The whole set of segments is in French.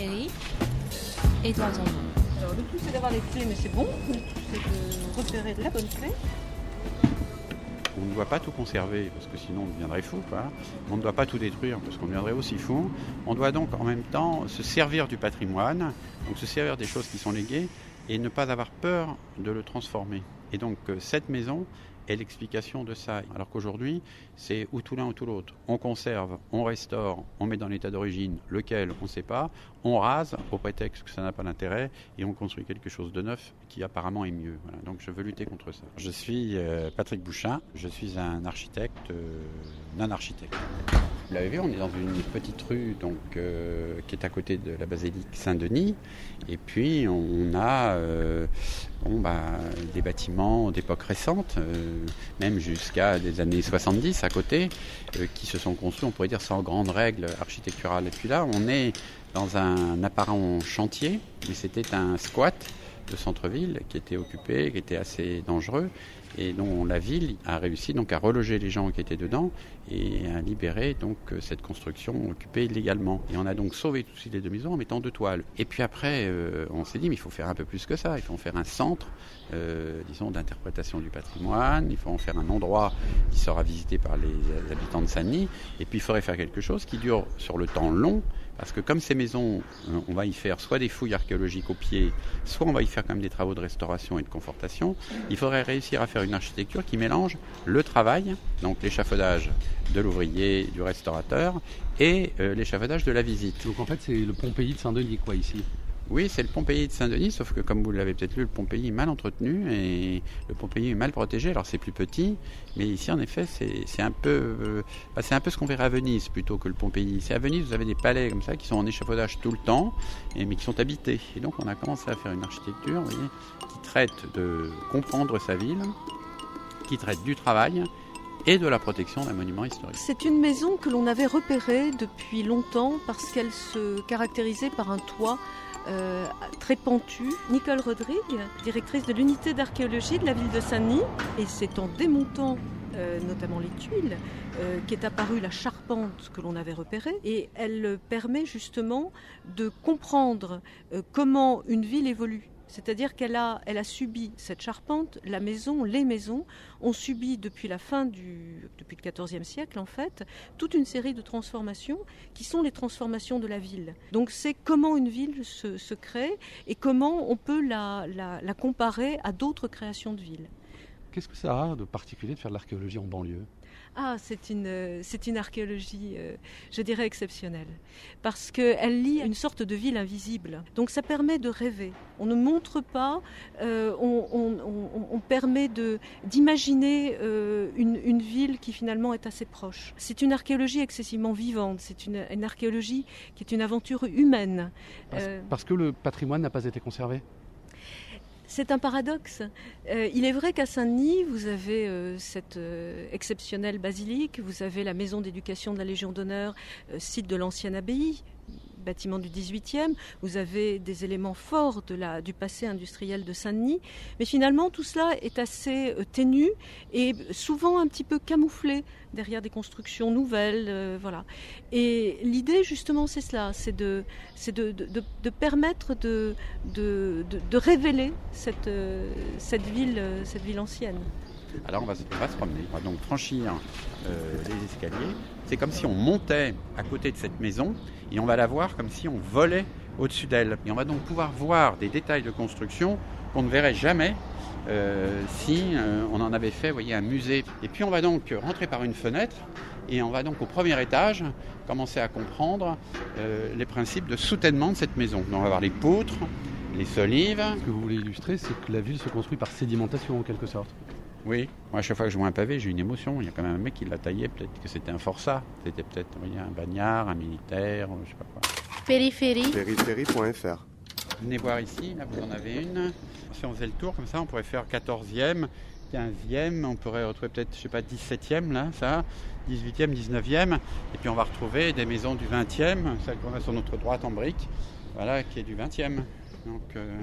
et en Alors le tout c'est d'avoir les clés, mais c'est bon. Le tout c'est de repérer la bonne clé. On ne doit pas tout conserver parce que sinon on deviendrait fou. On ne doit pas tout détruire parce qu'on deviendrait aussi fou. On doit donc en même temps se servir du patrimoine, donc se servir des choses qui sont léguées et ne pas avoir peur de le transformer. Et donc euh, cette maison, est l'explication de ça. Alors qu'aujourd'hui, c'est ou tout l'un ou tout l'autre. On conserve, on restaure, on met dans l'état d'origine, lequel on ne sait pas, on rase au prétexte que ça n'a pas d'intérêt et on construit quelque chose de neuf qui apparemment est mieux. Donc je veux lutter contre ça. Je suis euh, Patrick Bouchin, je suis un architecte, euh, non architecte. Vous l'avez vu, on est dans une petite rue donc, euh, qui est à côté de la basilique Saint-Denis. Et puis on a bon, bah, des bâtiments d'époque récente, euh, même jusqu'à des années 70 à côté, euh, qui se sont construits, on pourrait dire, sans grandes règles architecturales. Et puis là, on est dans un apparent chantier, mais c'était un squat de centre-ville qui était occupé, qui était assez dangereux et dont la ville a réussi donc à reloger les gens qui étaient dedans et à libérer donc euh, cette construction occupée illégalement. Et on a donc sauvé tout ces deux maisons en mettant deux toiles. Et puis après, euh, on s'est dit mais il faut faire un peu plus que ça. Il faut en faire un centre, euh, disons, d'interprétation du patrimoine. Il faut en faire un endroit qui sera visité par les habitants de Saint-Denis. Et puis il faudrait faire quelque chose qui dure sur le temps long parce que comme ces maisons, euh, on va y faire soit des fouilles archéologiques au pied, soit on va y faire quand même des travaux de restauration et de confortation, il faudrait réussir à faire une architecture qui mélange le travail, donc l'échafaudage de l'ouvrier, du restaurateur, et euh, l'échafaudage de la visite. Donc en fait c'est le Pompéi de Saint-Denis quoi ici oui, c'est le Pompéi de Saint-Denis, sauf que comme vous l'avez peut-être lu, le Pompéi est mal entretenu et le Pompéi est mal protégé. Alors c'est plus petit, mais ici en effet c'est un peu euh, bah, un peu ce qu'on verrait à Venise plutôt que le Pompéi. C'est à Venise vous avez des palais comme ça qui sont en échafaudage tout le temps, et, mais qui sont habités. Et donc on a commencé à faire une architecture qui traite de comprendre sa ville, qui traite du travail et de la protection d'un monument historique. C'est une maison que l'on avait repérée depuis longtemps parce qu'elle se caractérisait par un toit euh, très pentue. Nicole Rodrigue, directrice de l'unité d'archéologie de la ville de Saint-Denis. Et c'est en démontant euh, notamment les tuiles, euh, qui est apparue la charpente que l'on avait repérée. Et elle permet justement de comprendre comment une ville évolue. C'est-à-dire qu'elle a, elle a subi cette charpente, la maison, les maisons ont subi depuis la fin du, depuis le XIVe siècle en fait, toute une série de transformations qui sont les transformations de la ville. Donc c'est comment une ville se, crée et comment on peut la, la comparer à d'autres créations de villes. Qu'est-ce que ça a de particulier de faire de l'archéologie en banlieue? Ah, c'est une, c'est une archéologie, euh, je dirais, exceptionnelle. Parce qu'elle lie une sorte de ville invisible. Donc ça permet de rêver. On ne montre pas, euh, on, permet de, d'imaginer euh, une, ville qui finalement est assez proche. C'est une archéologie excessivement vivante. C'est une, une archéologie qui est une aventure humaine. parce que le patrimoine n'a pas été conservé c'est un paradoxe. Euh, il est vrai qu'à Saint-Denis, vous avez euh, cette euh, exceptionnelle basilique, vous avez la maison d'éducation de la Légion d'honneur, site de l'ancienne abbaye, bâtiment du 18e, vous avez des éléments forts de la, du passé industriel de Saint-Denis, mais finalement tout cela est assez euh, ténu et souvent un petit peu camouflé derrière des constructions nouvelles. Euh, voilà. Et l'idée justement c'est cela, c'est de, de, de, de, permettre de, de, révéler cette, euh, cette, ville, cette ville ancienne. Alors on va, se promener, on va donc franchir les escaliers. C'est comme si on montait à côté de cette maison et on va la voir comme si on volait au-dessus d'elle. Et on va donc pouvoir voir des détails de construction qu'on ne verrait jamais euh, si euh, on en avait fait voyez, un musée. Et puis on va donc rentrer par une fenêtre et on va donc au premier étage commencer à comprendre euh, les principes de soutènement de cette maison. Donc on va voir les poutres, les solives. Ce que vous voulez illustrer, c'est que la ville se construit par sédimentation en quelque sorte. Oui, moi à chaque fois que je vois un pavé, j'ai une émotion. Il y a quand même un mec qui l'a taillé, peut-être que c'était un forçat, c'était peut-être un bagnard, un militaire, je sais pas quoi. Périphérie. Périphérie.fr. Venez voir ici, là vous en avez une. Si on faisait le tour comme ça, on pourrait faire 14e, 15e, on pourrait retrouver peut-être, je sais pas, 17e là, ça, 18e, 19e, et puis on va retrouver des maisons du 20e, celle qu'on a sur notre droite en brique, voilà, qui est du 20e. Donc, euh,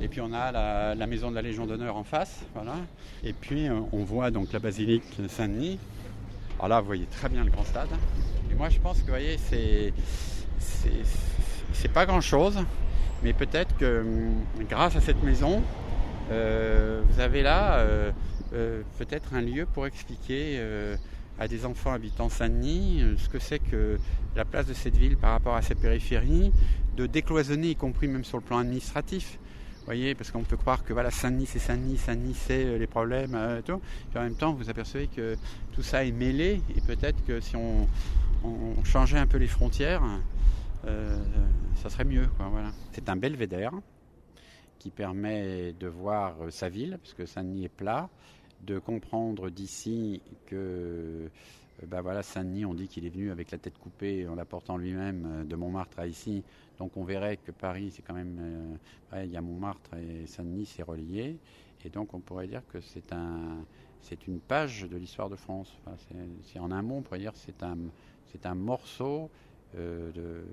et puis on a la, maison de la Légion d'honneur en face, voilà. Et puis euh, on voit donc la basilique Saint-Denis. Alors là, vous voyez très bien le grand stade. Et moi, je pense que, vous voyez, c'est, c'est pas grand-chose, mais peut-être que hum, grâce à cette maison, euh, vous avez là euh, peut-être un lieu pour expliquer à des enfants habitant Saint-Denis ce que c'est que la place de cette ville par rapport à ses périphéries, de décloisonner, y compris même sur le plan administratif. Voyez, parce qu'on peut croire que voilà, Saint-Denis c'est Saint-Denis, Saint-Denis c'est les problèmes, et tout. Puis en même temps, vous apercevez que tout ça est mêlé, et peut-être que si on, changeait un peu les frontières, ça serait mieux. voilà. C'est un belvédère qui permet de voir euh, sa ville, puisque Saint-Denis est plat, de comprendre d'ici que ben voilà, Saint-Denis, on dit qu'il est venu avec la tête coupée en la portant lui-même euh, de Montmartre à ici. Donc on verrait que Paris, c'est quand même. il y a Montmartre et Saint-Denis, c'est relié. Et donc on pourrait dire que c'est un, c'est une page de l'histoire de France. c'est, en un mot, on pourrait dire c'est un, c'est un morceau de.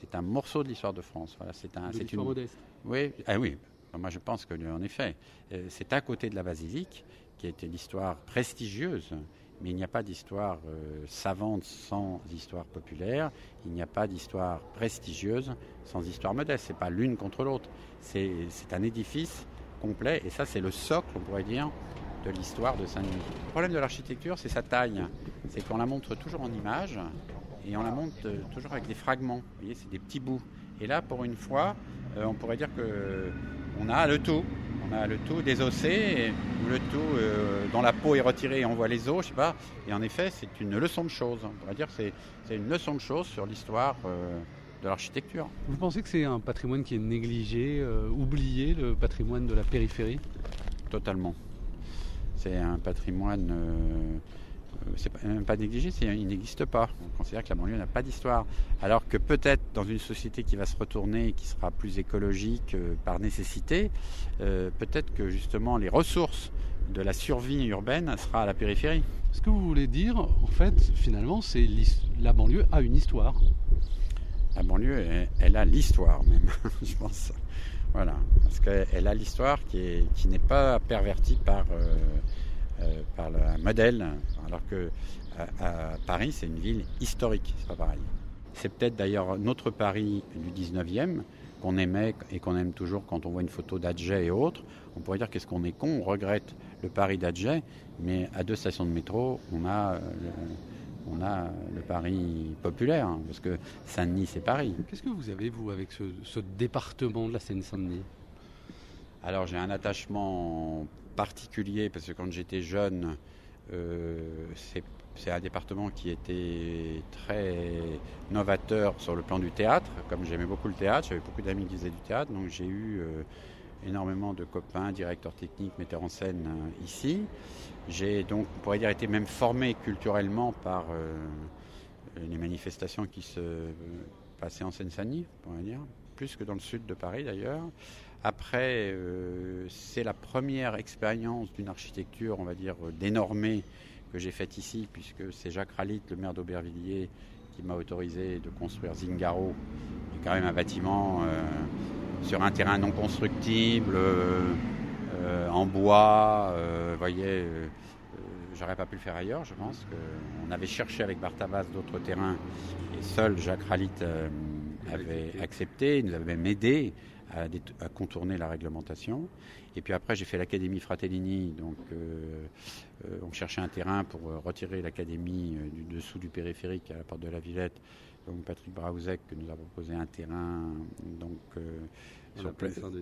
C'est un morceau de l'histoire de France. Voilà, c'est un, c'est une modeste. Oui, ah oui. Moi, je pense que, en effet, euh, c'est à côté de la basilique qui était l'histoire prestigieuse, mais il n'y a pas d'histoire euh, savante sans histoire populaire. Il n'y a pas d'histoire prestigieuse sans histoire modeste. C'est pas l'une contre l'autre. C'est, un édifice complet, et ça, c'est le socle, on pourrait dire, de l'histoire de Saint-Denis. Le problème de l'architecture, c'est sa taille. C'est qu'on la montre toujours en image et on la montre euh, toujours avec des fragments. Vous voyez, c'est des petits bouts. Et là, pour une fois, euh, on pourrait dire que on a le tout. On a le tout des ossés, ou le tout euh, dont la peau est retirée et on voit les os, je sais pas. Et en effet, c'est une leçon de choses. On pourrait dire que c'est une leçon de choses sur l'histoire euh, de l'architecture. Vous pensez que c'est un patrimoine qui est négligé, oublié, le patrimoine de la périphérie? Totalement. C'est un patrimoine euh, c'est même pas négligé, il n'existe pas. On considère que la banlieue n'a pas d'histoire. Alors que peut-être dans une société qui va se retourner, qui sera plus écologique euh, par nécessité, euh, peut-être que justement les ressources de la survie urbaine sera à la périphérie. Ce que vous voulez dire, en fait, finalement, c'est la banlieue a une histoire. La banlieue, elle, a l'histoire même, je pense. Voilà, parce qu'elle a l'histoire qui, qui n'est pas pervertie par euh, par le modèle, alors que à, Paris, c'est une ville historique, c'est pas pareil. C'est peut-être d'ailleurs notre Paris du 19e qu'on aimait et qu'on aime toujours quand on voit une photo d'Adjet et autres. On pourrait dire qu'est-ce qu'on est con, on regrette le Paris d'Adjet, mais à deux stations de métro, on a le, on a le Paris populaire, hein, parce que Saint-Denis, c'est Paris. Qu'est-ce que vous avez, vous, avec ce, ce département de la Seine-Saint-Denis? Alors, j'ai un attachement particulier parce que quand j'étais jeune, euh, c'est un département qui était très novateur sur le plan du théâtre. Comme j'aimais beaucoup le théâtre, j'avais beaucoup d'amis qui faisaient du théâtre, donc j'ai eu euh, énormément de copains, directeurs techniques, metteurs en scène euh, ici. J'ai donc, on pourrait dire, été même formé culturellement par les manifestations qui se passaient en Seine-Saint-Denis, on pourrait dire, plus que dans le sud de Paris d'ailleurs. Après, euh, c'est la première expérience d'une architecture, on va dire, dénormée que j'ai faite ici, puisque c'est Jacques Ralit, le maire d'Aubervilliers, qui m'a autorisé de construire Zingaro, qui est quand même un bâtiment euh, sur un terrain non constructible, euh, en bois. vous voyez, j'aurais pas pu le faire ailleurs, je pense. On avait cherché avec Bartavas d'autres terrains, et seul Jacques Ralit avait accepté, il nous avait même aidé à, contourner la réglementation. Et puis après, j'ai fait l'Académie Fratellini, donc euh, euh, on cherchait un terrain pour euh, retirer l'Académie du dessous du périphérique à la porte de la Villette. Donc Patrick Brauzek nous a proposé un terrain donc, sur la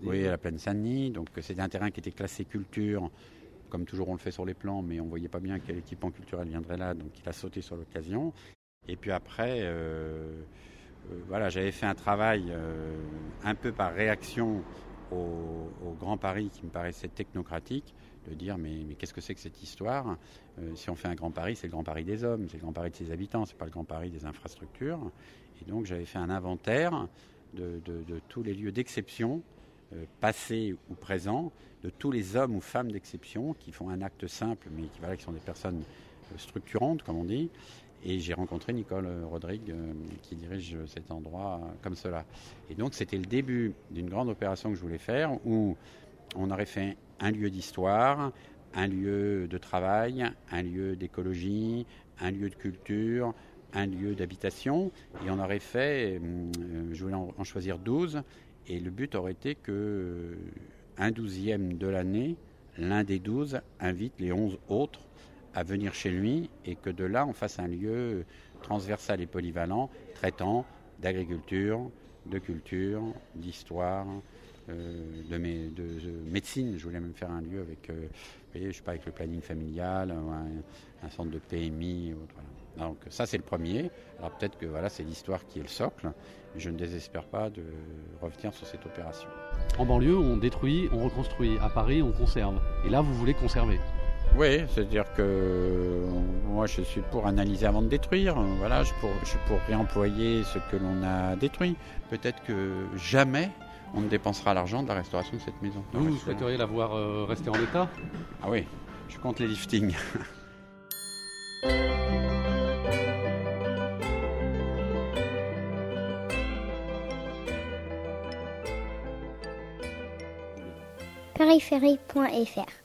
oui, à la plaine Saint-Denis. Donc c'était un terrain qui était classé culture comme toujours on le fait sur les plans, mais on voyait pas bien quel équipement culturel viendrait là, donc il a sauté sur l'occasion. Et puis après, euh, voilà, j'avais fait un travail euh, un peu par réaction au, Grand Paris qui me paraissait technocratique, de dire mais, qu'est-ce que c'est que cette histoire? Euh, Si on fait un Grand Paris, c'est le Grand Paris des hommes, c'est le Grand Paris de ses habitants, c'est pas le Grand Paris des infrastructures. Et donc j'avais fait un inventaire de, tous les lieux d'exception, passés ou présents, de tous les hommes ou femmes d'exception qui font un acte simple, mais qui, voilà, qui sont des personnes structurantes, comme on dit, et j'ai rencontré Nicole Rodrigue euh, qui dirige cet endroit comme cela. Et donc c'était le début d'une grande opération que je voulais faire où on aurait fait un lieu d'histoire, un lieu de travail, un lieu d'écologie, un lieu de culture, un lieu d'habitation et on aurait fait, euh, je voulais en choisir 12 et le but aurait été que euh, un douzième de l'année, l'un des douze invite les onze autres à venir chez lui et que de là on fasse un lieu transversal et polyvalent traitant d'agriculture, de culture, d'histoire, euh, de, de, médecine. Je voulais même faire un lieu avec, euh, je sais pas, avec le planning familial, un, centre de PMI. Donc ça c'est le premier. Alors peut-être que voilà, c'est l'histoire qui est le socle. Je ne désespère pas de revenir sur cette opération. En banlieue, on détruit, on reconstruit. À Paris, on conserve. Et là, vous voulez conserver oui, c'est-à-dire que moi je suis pour analyser avant de détruire. Voilà, je, je suis pour réemployer ce que l'on a détruit. Peut-être que jamais on ne dépensera l'argent de la restauration de cette maison. Vous, vous souhaiteriez la voir euh, rester en état? Ah oui, je compte les liftings. périphérie.fr